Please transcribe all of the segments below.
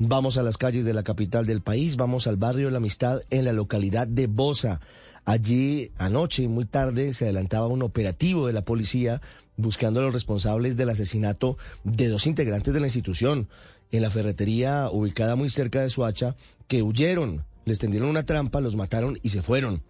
Vamos a las calles de la capital del país, vamos al barrio de la Amistad en la localidad de Bosa. Allí anoche, muy tarde, se adelantaba un operativo de la policía buscando a los responsables del asesinato de dos integrantes de la institución en la ferretería ubicada muy cerca de Suacha, que huyeron, les tendieron una trampa, los mataron y se fueron.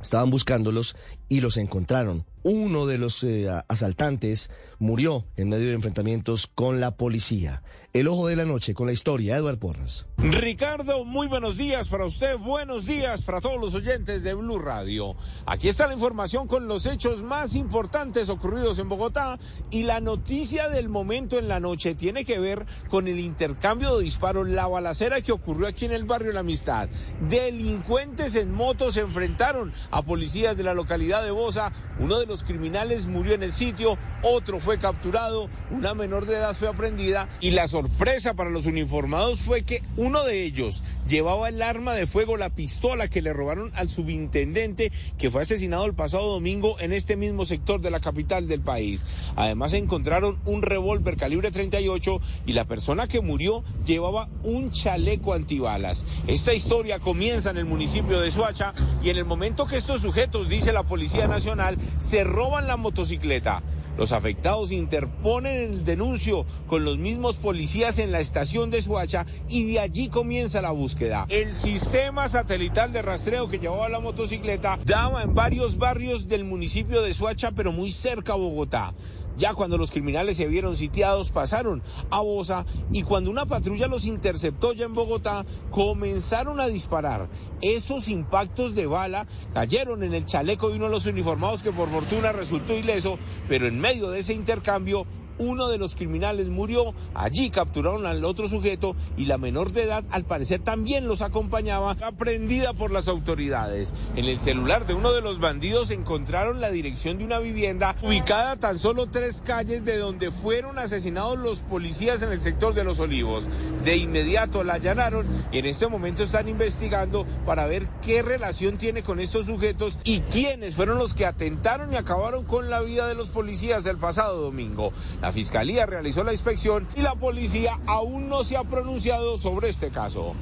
Estaban buscándolos y los encontraron. Uno de los eh, asaltantes murió en medio de enfrentamientos con la policía. El ojo de la noche con la historia, Eduard Porras. Ricardo, muy buenos días para usted, buenos días para todos los oyentes de Blue Radio. Aquí está la información con los hechos más importantes ocurridos en Bogotá y la noticia del momento en la noche tiene que ver con el intercambio de disparos, la balacera que ocurrió aquí en el barrio La Amistad. Delincuentes en moto se enfrentaron a policías de la localidad de Bosa. Uno de los criminales murió en el sitio, otro fue capturado, una menor de edad fue aprendida y la sorpresa para los uniformados fue que uno de ellos llevaba el arma de fuego, la pistola que le robaron al subintendente que fue asesinado el pasado domingo en este mismo sector de la capital del país. Además encontraron un revólver calibre 38 y la persona que murió llevaba un chaleco antibalas. Esta historia comienza en el municipio de Suacha y en el momento que estos sujetos, dice la Policía Nacional, se roban la motocicleta. Los afectados interponen el denuncio con los mismos policías en la estación de Suacha y de allí comienza la búsqueda. El sistema satelital de rastreo que llevaba la motocicleta daba en varios barrios del municipio de Suacha, pero muy cerca a Bogotá. Ya cuando los criminales se vieron sitiados, pasaron a Bosa y cuando una patrulla los interceptó ya en Bogotá, comenzaron a disparar. Esos impactos de bala cayeron en el chaleco de uno de los uniformados que por fortuna resultó ileso, pero en medio de ese intercambio uno de los criminales murió, allí capturaron al otro sujeto y la menor de edad al parecer también los acompañaba, aprendida por las autoridades. En el celular de uno de los bandidos encontraron la dirección de una vivienda ubicada a tan solo tres calles de donde fueron asesinados los policías en el sector de los olivos. De inmediato la allanaron y en este momento están investigando para ver qué relación tiene con estos sujetos y quiénes fueron los que atentaron y acabaron con la vida de los policías el pasado domingo. La fiscalía realizó la inspección y la policía aún no se ha pronunciado sobre este caso.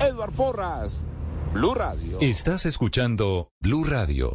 Edward Porras, Blue Radio. Estás escuchando Blue Radio.